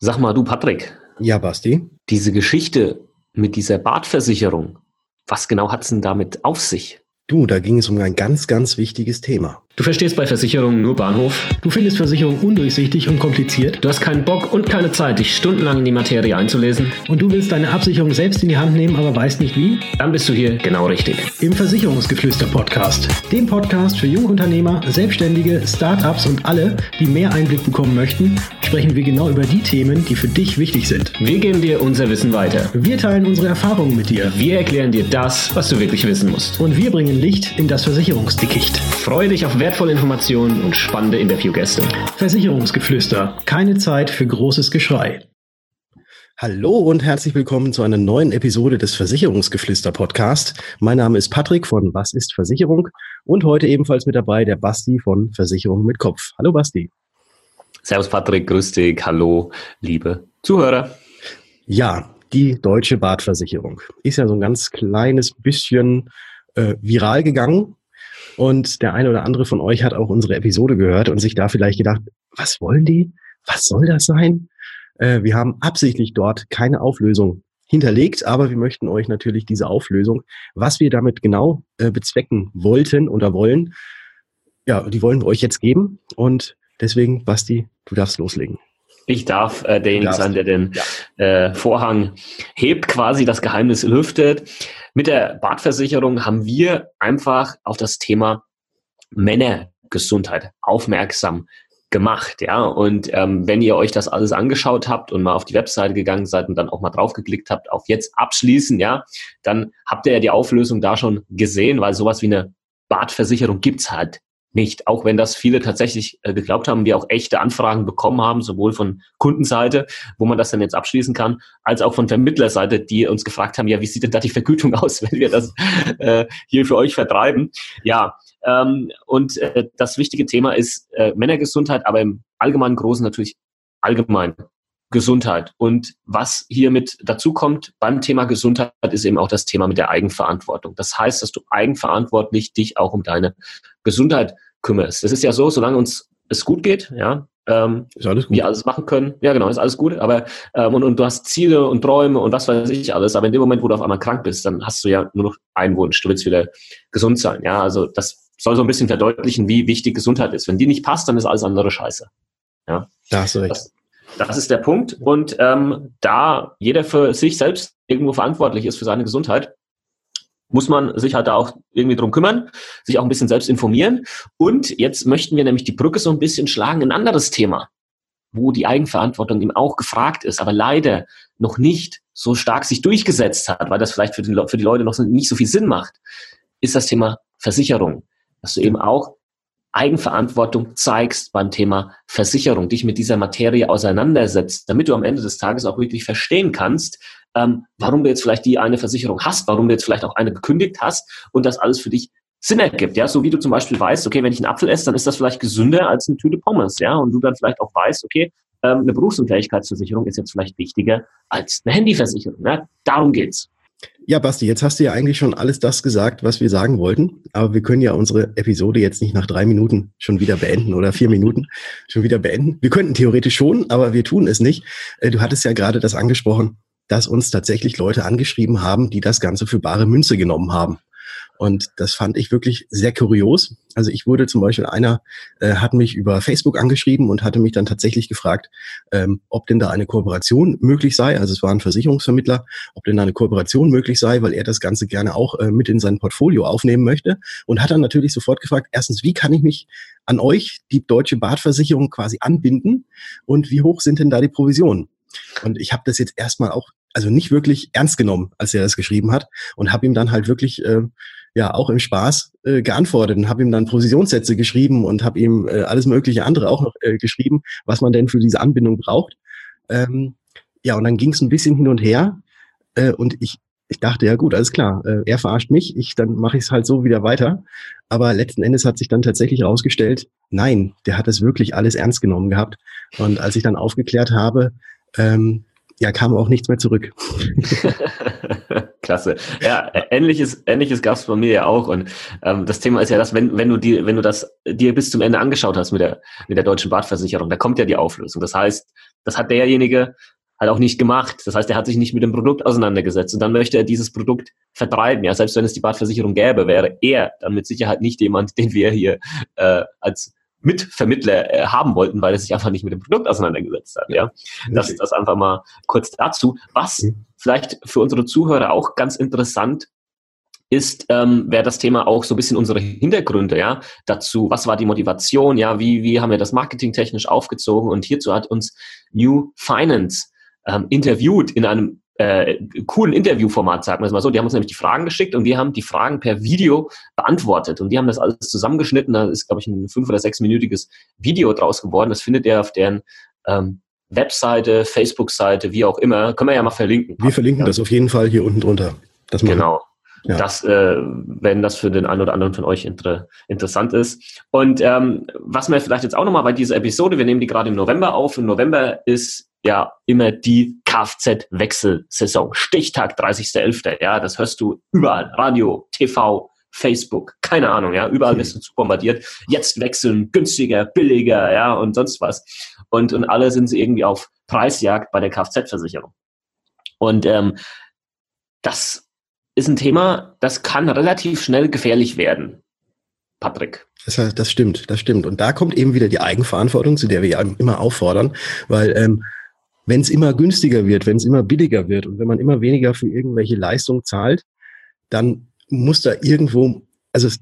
Sag mal, du Patrick. Ja, Basti. Diese Geschichte mit dieser Badversicherung, was genau hat es denn damit auf sich? Du, da ging es um ein ganz, ganz wichtiges Thema. Du verstehst bei Versicherungen nur Bahnhof. Du findest Versicherungen undurchsichtig und kompliziert. Du hast keinen Bock und keine Zeit, dich stundenlang in die Materie einzulesen. Und du willst deine Absicherung selbst in die Hand nehmen, aber weißt nicht wie? Dann bist du hier genau richtig. Im Versicherungsgeflüster-Podcast. Dem Podcast für Jungunternehmer, Selbstständige, Startups und alle, die mehr Einblick bekommen möchten, sprechen wir genau über die Themen, die für dich wichtig sind. Wir geben dir unser Wissen weiter. Wir teilen unsere Erfahrungen mit dir. Wir erklären dir das, was du wirklich wissen musst. Und wir bringen Licht in das Versicherungsdickicht. Freue dich auf wertvolle Informationen und spannende Interviewgäste. Versicherungsgeflüster. Keine Zeit für großes Geschrei. Hallo und herzlich willkommen zu einer neuen Episode des Versicherungsgeflüster Podcast. Mein Name ist Patrick von Was ist Versicherung und heute ebenfalls mit dabei der Basti von Versicherung mit Kopf. Hallo Basti. Servus Patrick, grüß dich. Hallo, liebe Zuhörer. Ja, die deutsche Badversicherung ist ja so ein ganz kleines bisschen äh, viral gegangen und der eine oder andere von euch hat auch unsere Episode gehört und sich da vielleicht gedacht, was wollen die? Was soll das sein? Äh, wir haben absichtlich dort keine Auflösung hinterlegt, aber wir möchten euch natürlich diese Auflösung, was wir damit genau äh, bezwecken wollten oder wollen, ja, die wollen wir euch jetzt geben. Und deswegen, Basti, du darfst loslegen. Ich darf äh, derjenige sein, der den ja. äh, Vorhang hebt, quasi das Geheimnis lüftet. Mit der Badversicherung haben wir einfach auf das Thema Männergesundheit aufmerksam gemacht, ja. Und ähm, wenn ihr euch das alles angeschaut habt und mal auf die Webseite gegangen seid und dann auch mal draufgeklickt habt auf jetzt abschließen, ja, dann habt ihr ja die Auflösung da schon gesehen, weil sowas wie eine Badversicherung gibt's halt nicht, auch wenn das viele tatsächlich äh, geglaubt haben, wir auch echte Anfragen bekommen haben, sowohl von Kundenseite, wo man das dann jetzt abschließen kann, als auch von Vermittlerseite, die uns gefragt haben, ja, wie sieht denn da die Vergütung aus, wenn wir das äh, hier für euch vertreiben? Ja, ähm, und äh, das wichtige Thema ist äh, Männergesundheit, aber im allgemeinen Großen natürlich allgemein Gesundheit. Und was hiermit dazu kommt beim Thema Gesundheit, ist eben auch das Thema mit der Eigenverantwortung. Das heißt, dass du eigenverantwortlich dich auch um deine Gesundheit kümmerst. Das ist ja so, solange uns es gut geht, ja, ähm, ist alles gut. wir alles machen können. Ja, genau, ist alles gut. Aber ähm, und, und du hast Ziele und Träume und was weiß ich alles. Aber in dem Moment, wo du auf einmal krank bist, dann hast du ja nur noch einen Wunsch. Du willst wieder gesund sein. Ja, also das soll so ein bisschen verdeutlichen, wie wichtig Gesundheit ist. Wenn die nicht passt, dann ist alles andere Scheiße. Ja, da hast du recht. Das, das ist der Punkt. Und ähm, da jeder für sich selbst irgendwo verantwortlich ist für seine Gesundheit, muss man sich halt da auch irgendwie drum kümmern, sich auch ein bisschen selbst informieren. Und jetzt möchten wir nämlich die Brücke so ein bisschen schlagen, ein anderes Thema, wo die Eigenverantwortung eben auch gefragt ist, aber leider noch nicht so stark sich durchgesetzt hat, weil das vielleicht für die, für die Leute noch nicht so viel Sinn macht, ist das Thema Versicherung. Dass du eben auch Eigenverantwortung zeigst beim Thema Versicherung, dich mit dieser Materie auseinandersetzt, damit du am Ende des Tages auch wirklich verstehen kannst, ähm, warum du jetzt vielleicht die eine Versicherung hast, warum du jetzt vielleicht auch eine gekündigt hast und das alles für dich Sinn ergibt, ja, so wie du zum Beispiel weißt, okay, wenn ich einen Apfel esse, dann ist das vielleicht gesünder als eine Tüte Pommes, ja, und du dann vielleicht auch weißt, okay, ähm, eine Berufsunfähigkeitsversicherung ist jetzt vielleicht wichtiger als eine Handyversicherung, ja, darum geht's. Ja, Basti, jetzt hast du ja eigentlich schon alles das gesagt, was wir sagen wollten. Aber wir können ja unsere Episode jetzt nicht nach drei Minuten schon wieder beenden oder vier Minuten schon wieder beenden. Wir könnten theoretisch schon, aber wir tun es nicht. Äh, du hattest ja gerade das angesprochen, dass uns tatsächlich Leute angeschrieben haben, die das Ganze für bare Münze genommen haben. Und das fand ich wirklich sehr kurios. Also ich wurde zum Beispiel, einer äh, hat mich über Facebook angeschrieben und hatte mich dann tatsächlich gefragt, ähm, ob denn da eine Kooperation möglich sei. Also es war ein Versicherungsvermittler, ob denn da eine Kooperation möglich sei, weil er das Ganze gerne auch äh, mit in sein Portfolio aufnehmen möchte. Und hat dann natürlich sofort gefragt, erstens, wie kann ich mich an euch, die deutsche Badversicherung, quasi anbinden? Und wie hoch sind denn da die Provisionen? Und ich habe das jetzt erstmal auch also nicht wirklich ernst genommen, als er das geschrieben hat und habe ihm dann halt wirklich äh, ja auch im Spaß äh, geantwortet und habe ihm dann Provisionssätze geschrieben und habe ihm äh, alles mögliche andere auch noch äh, geschrieben, was man denn für diese Anbindung braucht. Ähm, ja, und dann ging es ein bisschen hin und her äh, und ich, ich dachte, ja gut, alles klar, äh, er verarscht mich, ich dann mache ich es halt so wieder weiter. Aber letzten Endes hat sich dann tatsächlich herausgestellt, nein, der hat das wirklich alles ernst genommen gehabt. Und als ich dann aufgeklärt habe, ähm, ja, kam auch nichts mehr zurück. Klasse. Ja, ähnliches, ähnliches gab es bei mir ja auch. Und ähm, das Thema ist ja das, wenn, wenn du die, wenn du das dir bis zum Ende angeschaut hast mit der, mit der deutschen Badversicherung, da kommt ja die Auflösung. Das heißt, Das hat derjenige halt auch nicht gemacht. Das heißt, er hat sich nicht mit dem Produkt auseinandergesetzt und dann möchte er dieses Produkt vertreiben. Ja, selbst wenn es die Badversicherung gäbe, wäre er dann mit Sicherheit nicht jemand, den wir hier äh, als Mitvermittler äh, haben wollten, weil er sich einfach nicht mit dem Produkt auseinandergesetzt hat. Ja, das, das einfach mal kurz dazu. Was mhm. vielleicht für unsere Zuhörer auch ganz interessant ist, ähm, wäre das Thema auch so ein bisschen unsere Hintergründe, ja, dazu, was war die Motivation, ja, wie, wie haben wir das marketingtechnisch aufgezogen und hierzu hat uns New Finance ähm, interviewt in einem äh, coolen Interviewformat, sagen wir es mal so. Die haben uns nämlich die Fragen geschickt und wir haben die Fragen per Video beantwortet. Und die haben das alles zusammengeschnitten. Da ist, glaube ich, ein fünf- oder sechsminütiges Video draus geworden. Das findet ihr auf deren ähm, Webseite, Facebook-Seite, wie auch immer. Können wir ja mal verlinken. Wir verlinken ja. das auf jeden Fall hier unten drunter. Das genau. Ja. Das, äh, wenn das für den einen oder anderen von euch inter interessant ist. Und ähm, was wir vielleicht jetzt auch nochmal bei dieser Episode, wir nehmen die gerade im November auf. Im November ist ja immer die Kfz-Wechselsaison. Stichtag 30.11. Ja, das hörst du überall. Radio, TV, Facebook, keine Ahnung, ja, überall wirst du zu bombardiert. Jetzt wechseln, günstiger, billiger, ja, und sonst was. Und, und alle sind sie irgendwie auf Preisjagd bei der Kfz-Versicherung. Und ähm, das ist ein Thema, das kann relativ schnell gefährlich werden. Patrick. Das, das stimmt, das stimmt. Und da kommt eben wieder die Eigenverantwortung, zu der wir ja immer auffordern, weil ähm, wenn es immer günstiger wird, wenn es immer billiger wird und wenn man immer weniger für irgendwelche Leistungen zahlt, dann muss da irgendwo, also es,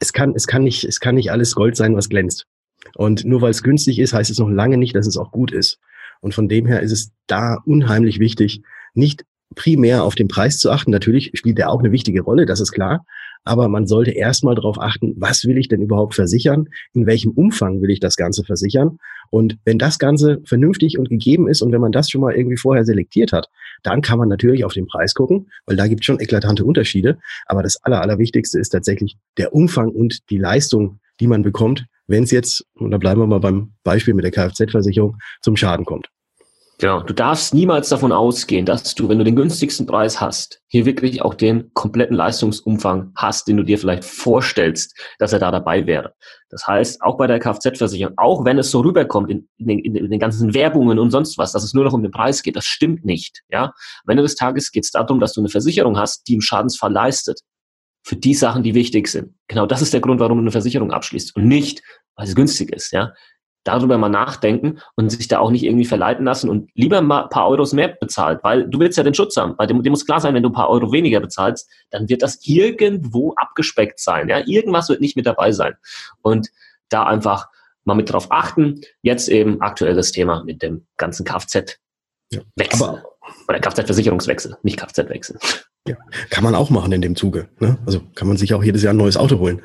es kann, es kann nicht, es kann nicht alles Gold sein, was glänzt. Und nur weil es günstig ist, heißt es noch lange nicht, dass es auch gut ist. Und von dem her ist es da unheimlich wichtig, nicht primär auf den Preis zu achten. Natürlich spielt der auch eine wichtige Rolle, das ist klar aber man sollte erstmal darauf achten, was will ich denn überhaupt versichern, in welchem Umfang will ich das Ganze versichern. Und wenn das Ganze vernünftig und gegeben ist und wenn man das schon mal irgendwie vorher selektiert hat, dann kann man natürlich auf den Preis gucken, weil da gibt es schon eklatante Unterschiede. Aber das Aller, Allerwichtigste ist tatsächlich der Umfang und die Leistung, die man bekommt, wenn es jetzt, und da bleiben wir mal beim Beispiel mit der Kfz-Versicherung, zum Schaden kommt. Genau, du darfst niemals davon ausgehen, dass du, wenn du den günstigsten Preis hast, hier wirklich auch den kompletten Leistungsumfang hast, den du dir vielleicht vorstellst, dass er da dabei wäre. Das heißt, auch bei der Kfz-Versicherung, auch wenn es so rüberkommt in, in, den, in, den, ganzen Werbungen und sonst was, dass es nur noch um den Preis geht, das stimmt nicht. Ja, Am Ende des Tages geht es darum, dass du eine Versicherung hast, die im Schadensfall leistet. Für die Sachen, die wichtig sind. Genau das ist der Grund, warum du eine Versicherung abschließt und nicht, weil es günstig ist. Ja, darüber mal nachdenken und sich da auch nicht irgendwie verleiten lassen und lieber mal ein paar Euros mehr bezahlt, weil du willst ja den Schutz haben. Weil dem, dem muss klar sein, wenn du ein paar Euro weniger bezahlst, dann wird das irgendwo abgespeckt sein. Ja, irgendwas wird nicht mit dabei sein. Und da einfach mal mit drauf achten. Jetzt eben aktuelles Thema mit dem ganzen Kfz-Wechsel. Ja, Oder Kfz-Versicherungswechsel, nicht Kfz-Wechsel. Ja, kann man auch machen in dem Zuge. Ne? Also kann man sich auch jedes Jahr ein neues Auto holen.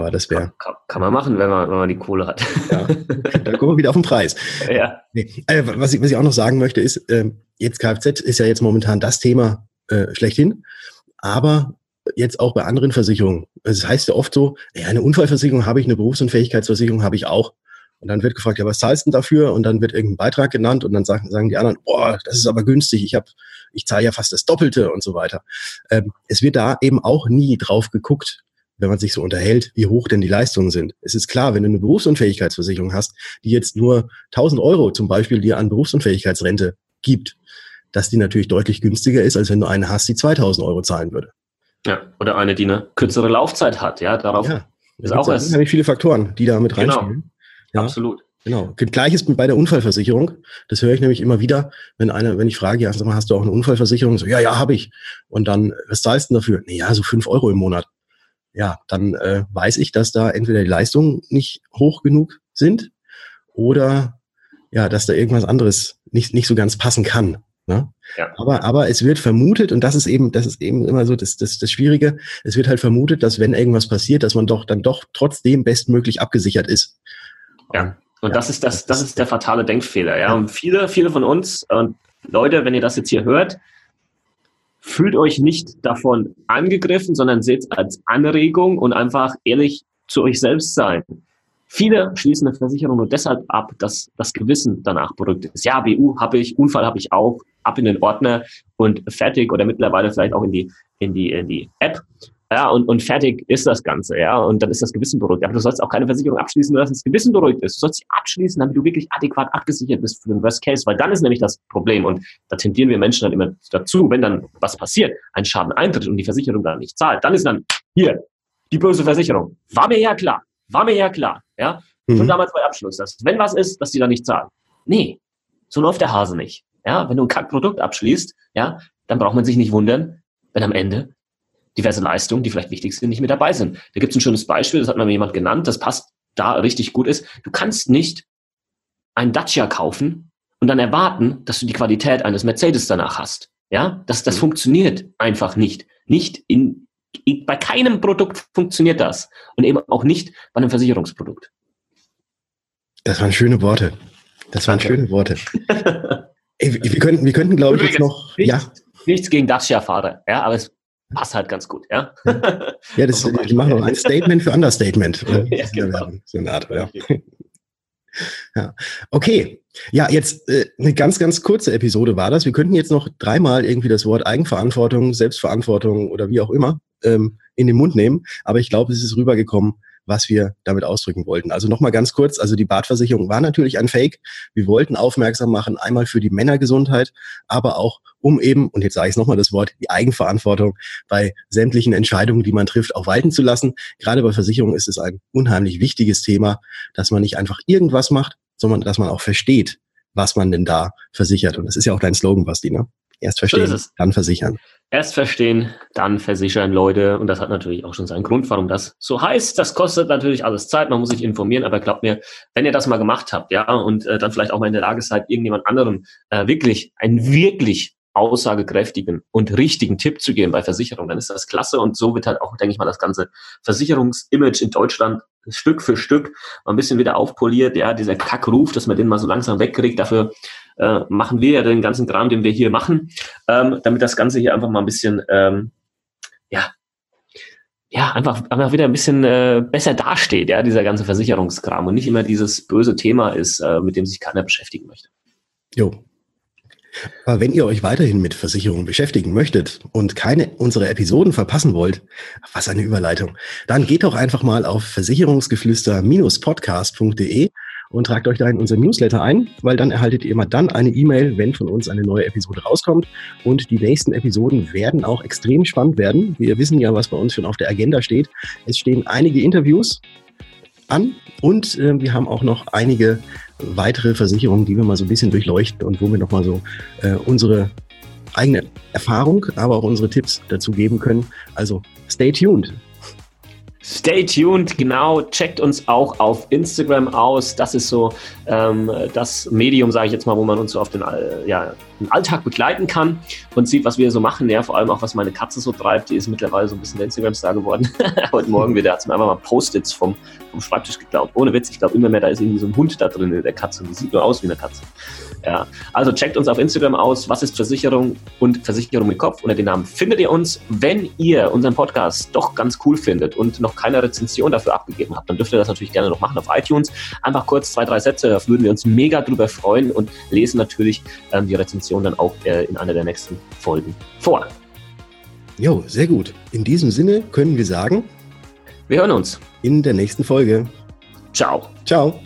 Aber das wäre. Kann, kann, man machen, wenn man, wenn man die Kohle hat. Ja. Dann kommen wir wieder auf den Preis. Ja. Nee. Also, was, ich, was ich auch noch sagen möchte, ist, äh, jetzt Kfz ist ja jetzt momentan das Thema äh, schlechthin. Aber jetzt auch bei anderen Versicherungen. Es das heißt ja oft so, ja, eine Unfallversicherung habe ich, eine Berufsunfähigkeitsversicherung habe ich auch. Und dann wird gefragt, ja, was zahlst du denn dafür? Und dann wird irgendein Beitrag genannt und dann sagen, sagen die anderen, boah, das ist aber günstig, ich habe, ich zahle ja fast das Doppelte und so weiter. Ähm, es wird da eben auch nie drauf geguckt, wenn man sich so unterhält, wie hoch denn die Leistungen sind. Es ist klar, wenn du eine Berufsunfähigkeitsversicherung hast, die jetzt nur 1000 Euro zum Beispiel dir an Berufsunfähigkeitsrente gibt, dass die natürlich deutlich günstiger ist, als wenn du eine hast, die 2000 Euro zahlen würde. Ja, oder eine, die eine kürzere Laufzeit hat. Ja, darauf ja, ist auch. Es viele Faktoren, die da mit genau. reinspielen. Ja, absolut. Genau. Gleiches bei der Unfallversicherung. Das höre ich nämlich immer wieder, wenn einer, wenn ich frage, ja, sag mal, hast du auch eine Unfallversicherung? So, ja, ja, habe ich. Und dann, was zahlst du dafür? Naja, so fünf Euro im Monat ja, dann äh, weiß ich, dass da entweder die Leistungen nicht hoch genug sind oder ja, dass da irgendwas anderes nicht, nicht so ganz passen kann. Ne? Ja. Aber, aber es wird vermutet, und das ist eben, das ist eben immer so das, das, das Schwierige, es wird halt vermutet, dass wenn irgendwas passiert, dass man doch dann doch trotzdem bestmöglich abgesichert ist. Ja. Und ja. das ist das, das ist der fatale Denkfehler, ja. Und viele, viele von uns, und Leute, wenn ihr das jetzt hier hört, fühlt euch nicht davon angegriffen, sondern seht es als Anregung und einfach ehrlich zu euch selbst sein. Viele schließen eine Versicherung nur deshalb ab, dass das Gewissen danach beruhigt ist. Ja, BU habe ich, Unfall habe ich auch, ab in den Ordner und fertig oder mittlerweile vielleicht auch in die, in die, in die App. Ja, und, und fertig ist das Ganze, ja. Und dann ist das Gewissen beruhigt. Aber du sollst auch keine Versicherung abschließen, nur dass das Gewissen beruhigt ist. Du sollst sie abschließen, damit du wirklich adäquat abgesichert bist für den Worst Case, weil dann ist nämlich das Problem. Und da tendieren wir Menschen dann immer dazu, wenn dann was passiert, ein Schaden eintritt und die Versicherung dann nicht zahlt, dann ist dann hier die böse Versicherung. War mir ja klar. War mir ja klar, ja. Mhm. Schon damals bei Abschluss, dass wenn was ist, dass die dann nicht zahlen. Nee, so läuft der Hase nicht. Ja, wenn du ein Kackprodukt abschließt, ja, dann braucht man sich nicht wundern, wenn am Ende diverse Leistungen, die vielleicht wichtig sind, nicht mit dabei sind. Da gibt es ein schönes Beispiel, das hat mir jemand genannt, das passt da richtig gut ist. Du kannst nicht ein Dacia kaufen und dann erwarten, dass du die Qualität eines Mercedes danach hast. Ja, das, das mhm. funktioniert einfach nicht. Nicht in, in, bei keinem Produkt funktioniert das. Und eben auch nicht bei einem Versicherungsprodukt. Das waren schöne Worte. Das waren schöne Worte. Ey, wir könnten, wir könnten, glaube ich, jetzt noch. Nichts, ja. nichts gegen Dacia-Fahrer, ja, aber es passt halt ganz gut, ja. Ja, das, die machen noch ein Statement für Understatement. ja, genau. So eine Art, ja. Ja, okay. Ja, jetzt äh, eine ganz, ganz kurze Episode war das. Wir könnten jetzt noch dreimal irgendwie das Wort Eigenverantwortung, Selbstverantwortung oder wie auch immer ähm, in den Mund nehmen. Aber ich glaube, es ist rübergekommen, was wir damit ausdrücken wollten. Also nochmal ganz kurz, also die Badversicherung war natürlich ein Fake. Wir wollten aufmerksam machen, einmal für die Männergesundheit, aber auch um eben, und jetzt sage ich nochmal das Wort, die Eigenverantwortung bei sämtlichen Entscheidungen, die man trifft, auch walten zu lassen. Gerade bei Versicherungen ist es ein unheimlich wichtiges Thema, dass man nicht einfach irgendwas macht, sondern dass man auch versteht, was man denn da versichert. Und das ist ja auch dein Slogan, Basti, ne? Erst verstehen, so dann versichern. Erst verstehen, dann versichern Leute. Und das hat natürlich auch schon seinen Grund, warum das so heißt. Das kostet natürlich alles Zeit. Man muss sich informieren. Aber glaubt mir, wenn ihr das mal gemacht habt, ja, und äh, dann vielleicht auch mal in der Lage seid, irgendjemand anderem äh, wirklich einen wirklich aussagekräftigen und richtigen Tipp zu geben bei Versicherung, dann ist das klasse. Und so wird halt auch, denke ich mal, das ganze Versicherungsimage in Deutschland Stück für Stück mal ein bisschen wieder aufpoliert. Ja, dieser Kackruf, dass man den mal so langsam wegkriegt, dafür äh, machen wir ja den ganzen Kram, den wir hier machen, ähm, damit das Ganze hier einfach mal ein bisschen, ähm, ja, ja, einfach, einfach wieder ein bisschen äh, besser dasteht, ja, dieser ganze Versicherungskram und nicht immer dieses böse Thema ist, äh, mit dem sich keiner beschäftigen möchte. Jo, wenn ihr euch weiterhin mit Versicherungen beschäftigen möchtet und keine unserer Episoden verpassen wollt, was eine Überleitung, dann geht doch einfach mal auf versicherungsgeflüster-podcast.de und tragt euch da in unser Newsletter ein, weil dann erhaltet ihr immer dann eine E-Mail, wenn von uns eine neue Episode rauskommt. Und die nächsten Episoden werden auch extrem spannend werden. Wir wissen ja, was bei uns schon auf der Agenda steht. Es stehen einige Interviews an und äh, wir haben auch noch einige weitere Versicherungen, die wir mal so ein bisschen durchleuchten und wo wir nochmal so äh, unsere eigene Erfahrung, aber auch unsere Tipps dazu geben können. Also stay tuned. Stay tuned, genau. Checkt uns auch auf Instagram aus. Das ist so ähm, das Medium, sage ich jetzt mal, wo man uns so auf den, äh, ja, Alltag begleiten kann und sieht, was wir so machen. Ja, vor allem auch, was meine Katze so treibt. Die ist mittlerweile so ein bisschen der Instagram-Star geworden. Heute Morgen wieder hat sie mir einfach mal Post-its vom, vom Schreibtisch geklaut. Ohne Witz, ich glaube immer mehr, da ist irgendwie so ein Hund da drin in der Katze und die sieht nur aus wie eine Katze. Ja, also checkt uns auf Instagram aus. Was ist Versicherung und Versicherung mit Kopf? Unter den Namen findet ihr uns. Wenn ihr unseren Podcast doch ganz cool findet und noch keine Rezension dafür abgegeben habt, dann dürft ihr das natürlich gerne noch machen auf iTunes. Einfach kurz zwei, drei Sätze, da würden wir uns mega drüber freuen und lesen natürlich ähm, die Rezension dann auch äh, in einer der nächsten Folgen vor. Jo, sehr gut. In diesem Sinne können wir sagen, wir hören uns in der nächsten Folge. Ciao. Ciao.